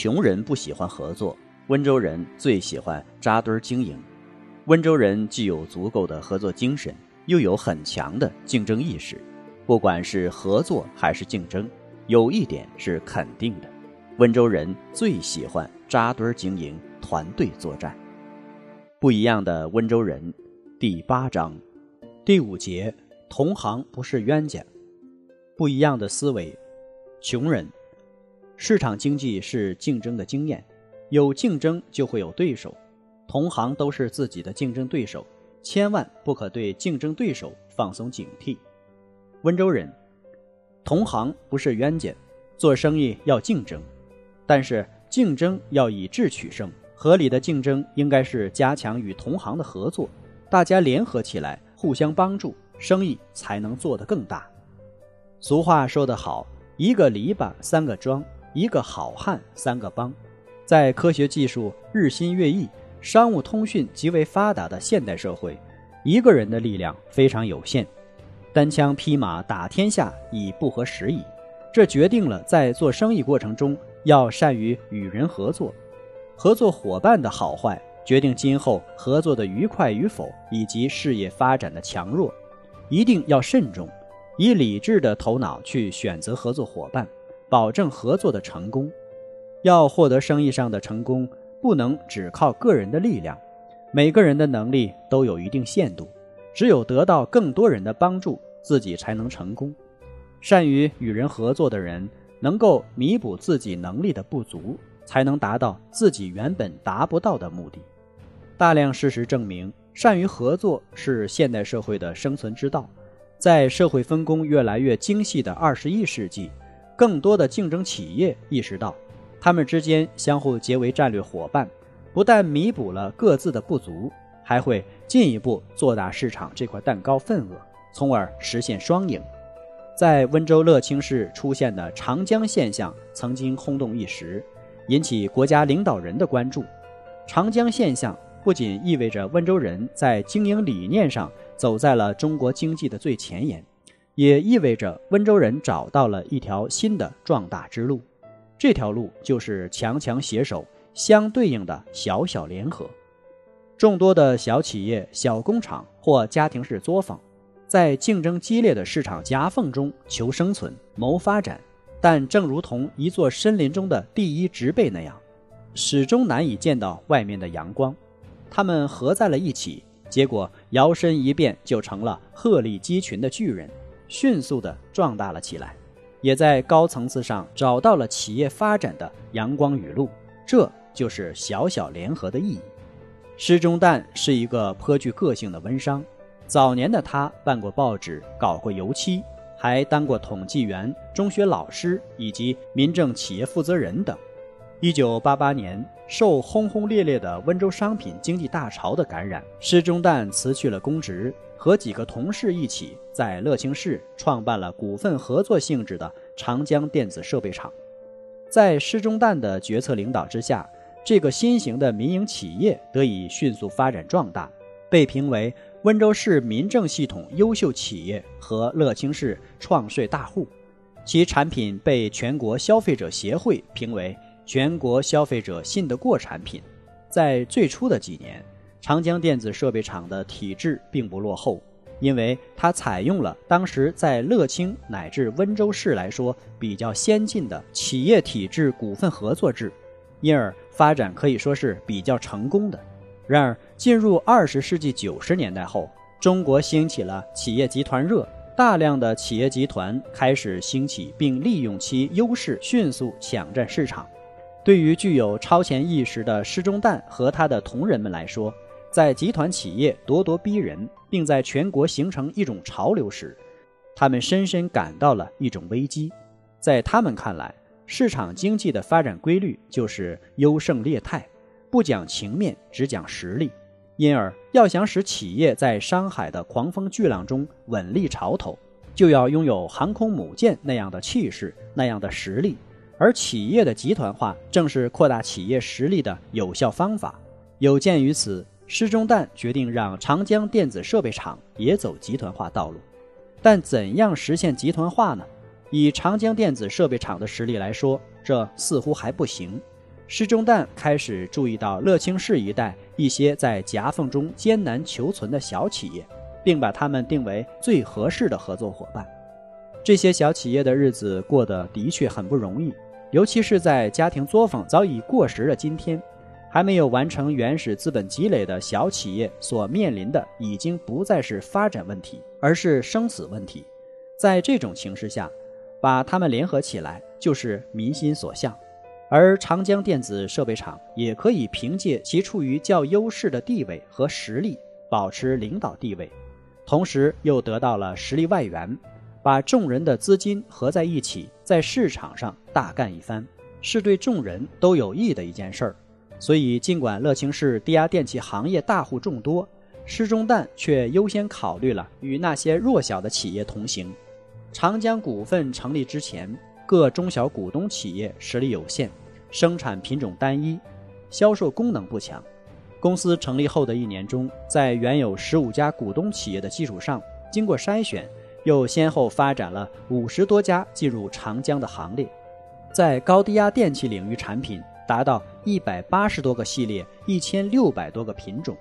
穷人不喜欢合作。温州人最喜欢扎堆儿经营。温州人既有足够的合作精神，又有很强的竞争意识。不管是合作还是竞争，有一点是肯定的：温州人最喜欢扎堆儿经营、团队作战。不一样的温州人，第八章，第五节：同行不是冤家。不一样的思维，穷人，市场经济是竞争的经验。有竞争就会有对手，同行都是自己的竞争对手，千万不可对竞争对手放松警惕。温州人，同行不是冤家，做生意要竞争，但是竞争要以智取胜。合理的竞争应该是加强与同行的合作，大家联合起来，互相帮助，生意才能做得更大。俗话说得好，一个篱笆三个桩，一个好汉三个帮。在科学技术日新月异、商务通讯极为发达的现代社会，一个人的力量非常有限，单枪匹马打天下已不合时宜。这决定了在做生意过程中要善于与人合作，合作伙伴的好坏决定今后合作的愉快与否以及事业发展的强弱。一定要慎重，以理智的头脑去选择合作伙伴，保证合作的成功。要获得生意上的成功，不能只靠个人的力量，每个人的能力都有一定限度，只有得到更多人的帮助，自己才能成功。善于与人合作的人，能够弥补自己能力的不足，才能达到自己原本达不到的目的。大量事实证明，善于合作是现代社会的生存之道。在社会分工越来越精细的二十一世纪，更多的竞争企业意识到。他们之间相互结为战略伙伴，不但弥补了各自的不足，还会进一步做大市场这块蛋糕份额，从而实现双赢。在温州乐清市出现的长江现象曾经轰动一时，引起国家领导人的关注。长江现象不仅意味着温州人在经营理念上走在了中国经济的最前沿，也意味着温州人找到了一条新的壮大之路。这条路就是强强携手，相对应的小小联合。众多的小企业、小工厂或家庭式作坊，在竞争激烈的市场夹缝中求生存、谋发展，但正如同一座森林中的第一植被那样，始终难以见到外面的阳光。他们合在了一起，结果摇身一变就成了鹤立鸡群的巨人，迅速地壮大了起来。也在高层次上找到了企业发展的阳光雨露，这就是小小联合的意义。施中旦是一个颇具个性的温商，早年的他办过报纸，搞过油漆，还当过统计员、中学老师以及民政企业负责人等。一九八八年，受轰轰烈烈的温州商品经济大潮的感染，施中旦辞去了公职。和几个同事一起在乐清市创办了股份合作性质的长江电子设备厂，在施中旦的决策领导之下，这个新型的民营企业得以迅速发展壮大，被评为温州市民政系统优秀企业和乐清市创税大户，其产品被全国消费者协会评为全国消费者信得过产品。在最初的几年。长江电子设备厂的体制并不落后，因为它采用了当时在乐清乃至温州市来说比较先进的企业体制股份合作制，因而发展可以说是比较成功的。然而，进入二十世纪九十年代后，中国兴起了企业集团热，大量的企业集团开始兴起，并利用其优势迅速抢占市场。对于具有超前意识的施中旦和他的同仁们来说，在集团企业咄咄逼人，并在全国形成一种潮流时，他们深深感到了一种危机。在他们看来，市场经济的发展规律就是优胜劣汰，不讲情面，只讲实力。因而，要想使企业在商海的狂风巨浪中稳立潮头，就要拥有航空母舰那样的气势、那样的实力。而企业的集团化正是扩大企业实力的有效方法。有鉴于此，施中旦决定让长江电子设备厂也走集团化道路。但怎样实现集团化呢？以长江电子设备厂的实力来说，这似乎还不行。施中旦开始注意到乐清市一带一些在夹缝中艰难求存的小企业，并把他们定为最合适的合作伙伴。这些小企业的日子过得的确很不容易，尤其是在家庭作坊早已过时的今天，还没有完成原始资本积累的小企业所面临的已经不再是发展问题，而是生死问题。在这种形势下，把他们联合起来就是民心所向。而长江电子设备厂也可以凭借其处于较优势的地位和实力，保持领导地位，同时又得到了实力外援，把众人的资金合在一起，在市场上大干一番，是对众人都有益的一件事儿。所以，尽管乐清市低压电器行业大户众多，施中旦却优先考虑了与那些弱小的企业同行。长江股份成立之前。各中小股东企业实力有限，生产品种单一，销售功能不强。公司成立后的一年中，在原有十五家股东企业的基础上，经过筛选，又先后发展了五十多家进入长江的行列。在高低压电器领域，产品达到一百八十多个系列，一千六百多个品种，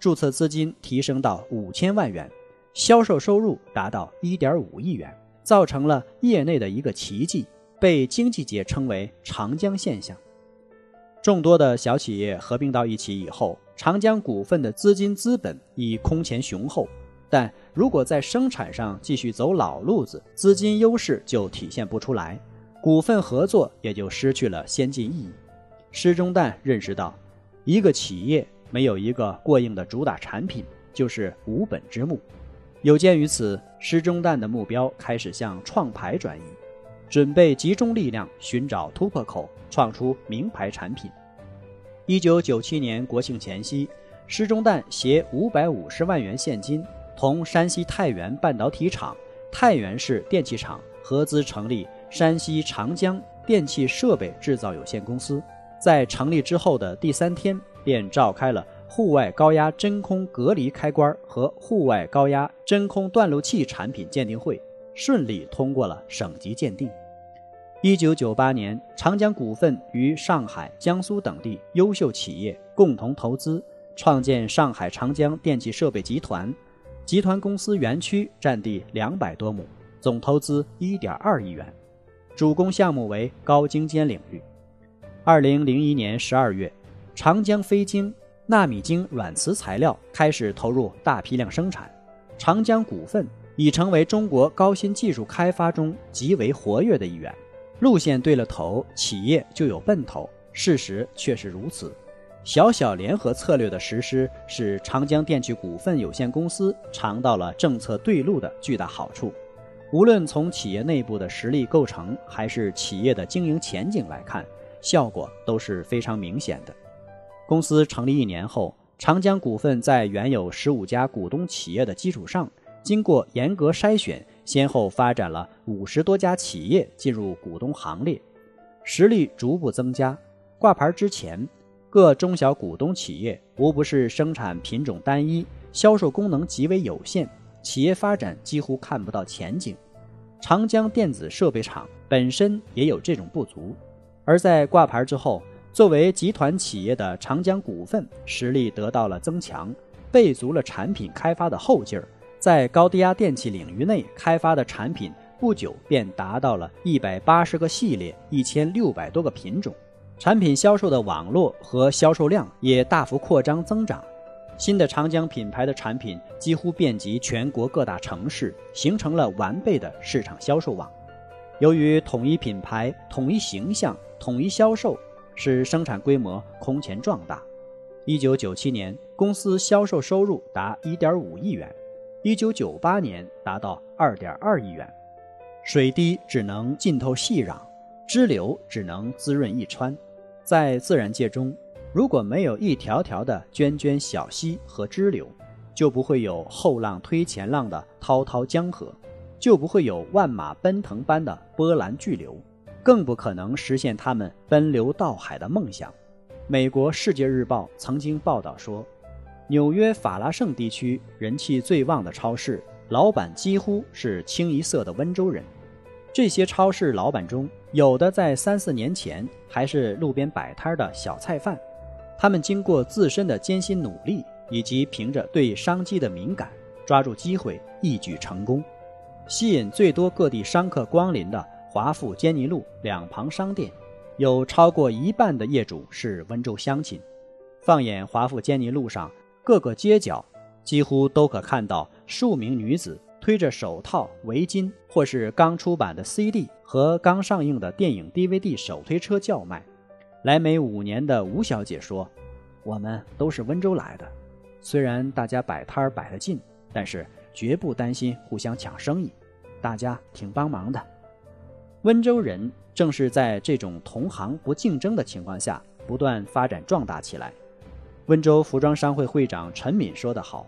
注册资金提升到五千万元，销售收入达到一点五亿元。造成了业内的一个奇迹，被经济界称为“长江现象”。众多的小企业合并到一起以后，长江股份的资金资本已空前雄厚。但如果在生产上继续走老路子，资金优势就体现不出来，股份合作也就失去了先进意义。施中旦认识到，一个企业没有一个过硬的主打产品，就是无本之木。有鉴于此，施中旦的目标开始向创牌转移，准备集中力量寻找突破口，创出名牌产品。一九九七年国庆前夕，施中旦携五百五十万元现金，同山西太原半导体厂、太原市电器厂合资成立山西长江电气设备制造有限公司。在成立之后的第三天，便召开了。户外高压真空隔离开关和户外高压真空断路器产品鉴定会顺利通过了省级鉴定。一九九八年，长江股份与上海、江苏等地优秀企业共同投资，创建上海长江电气设备集团。集团公司园区占地两百多亩，总投资一点二亿元，主攻项目为高精尖领域。二零零一年十二月，长江飞晶。纳米晶软磁材料开始投入大批量生产，长江股份已成为中国高新技术开发中极为活跃的一员。路线对了头，企业就有奔头，事实却是如此。小小联合策略的实施，使长江电气股份有限公司尝到了政策对路的巨大好处。无论从企业内部的实力构成，还是企业的经营前景来看，效果都是非常明显的。公司成立一年后，长江股份在原有十五家股东企业的基础上，经过严格筛选，先后发展了五十多家企业进入股东行列，实力逐步增加。挂牌之前，各中小股东企业无不是生产品种单一，销售功能极为有限，企业发展几乎看不到前景。长江电子设备厂本身也有这种不足，而在挂牌之后。作为集团企业的长江股份实力得到了增强，备足了产品开发的后劲儿，在高低压电器领域内开发的产品不久便达到了一百八十个系列、一千六百多个品种，产品销售的网络和销售量也大幅扩张增长。新的长江品牌的产品几乎遍及全国各大城市，形成了完备的市场销售网。由于统一品牌、统一形象、统一销售。使生产规模空前壮大。一九九七年，公司销售收入达1.5亿元，1998年达到2.2亿元。水滴只能浸透细壤，支流只能滋润一川。在自然界中，如果没有一条条的涓涓小溪和支流，就不会有后浪推前浪的滔滔江河，就不会有万马奔腾般的波澜巨流，更不可能实现他们奔流到海的梦想。美国《世界日报》曾经报道说，纽约法拉盛地区人气最旺的超市老板几乎是清一色的温州人。这些超市老板中，有的在三四年前还是路边摆摊的小菜贩，他们经过自身的艰辛努力，以及凭着对商机的敏感，抓住机会一举成功。吸引最多各地商客光临的华富坚尼路两旁商店，有超过一半的业主是温州乡亲。放眼华富坚尼路上各个街角，几乎都可看到数名女子。推着手套、围巾，或是刚出版的 CD 和刚上映的电影 DVD 手推车叫卖。来美五年的吴小姐说：“我们都是温州来的，虽然大家摆摊摆得近，但是绝不担心互相抢生意，大家挺帮忙的。”温州人正是在这种同行不竞争的情况下，不断发展壮大起来。温州服装商会会长陈敏说得好。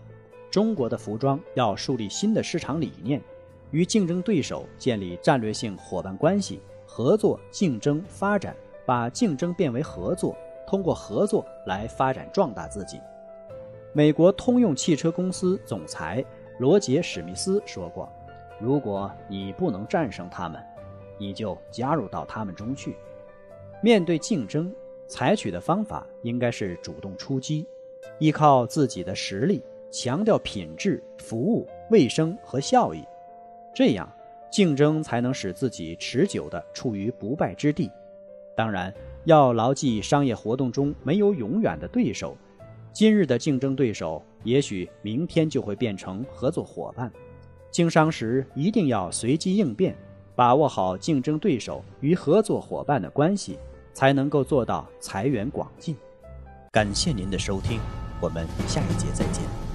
中国的服装要树立新的市场理念，与竞争对手建立战略性伙伴关系，合作、竞争、发展，把竞争变为合作，通过合作来发展壮大自己。美国通用汽车公司总裁罗杰·史密斯说过：“如果你不能战胜他们，你就加入到他们中去。”面对竞争，采取的方法应该是主动出击，依靠自己的实力。强调品质、服务、卫生和效益，这样竞争才能使自己持久地处于不败之地。当然，要牢记商业活动中没有永远的对手，今日的竞争对手也许明天就会变成合作伙伴。经商时一定要随机应变，把握好竞争对手与合作伙伴的关系，才能够做到财源广进。感谢您的收听，我们下一节再见。